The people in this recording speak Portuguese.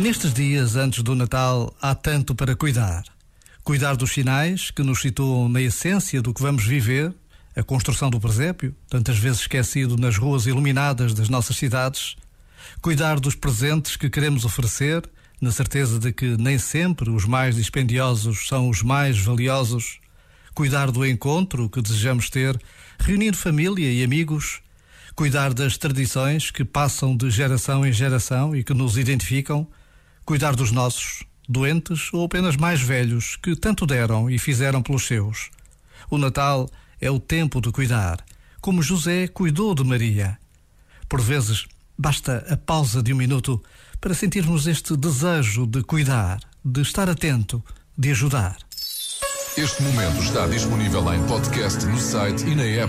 Nestes dias antes do Natal há tanto para cuidar. Cuidar dos sinais que nos situam na essência do que vamos viver, a construção do presépio, tantas vezes esquecido nas ruas iluminadas das nossas cidades. Cuidar dos presentes que queremos oferecer, na certeza de que nem sempre os mais dispendiosos são os mais valiosos. Cuidar do encontro que desejamos ter, reunir família e amigos. Cuidar das tradições que passam de geração em geração e que nos identificam cuidar dos nossos, doentes ou apenas mais velhos, que tanto deram e fizeram pelos seus. O Natal é o tempo de cuidar, como José cuidou de Maria. Por vezes, basta a pausa de um minuto para sentirmos este desejo de cuidar, de estar atento, de ajudar. Este momento está disponível em podcast no site e na app.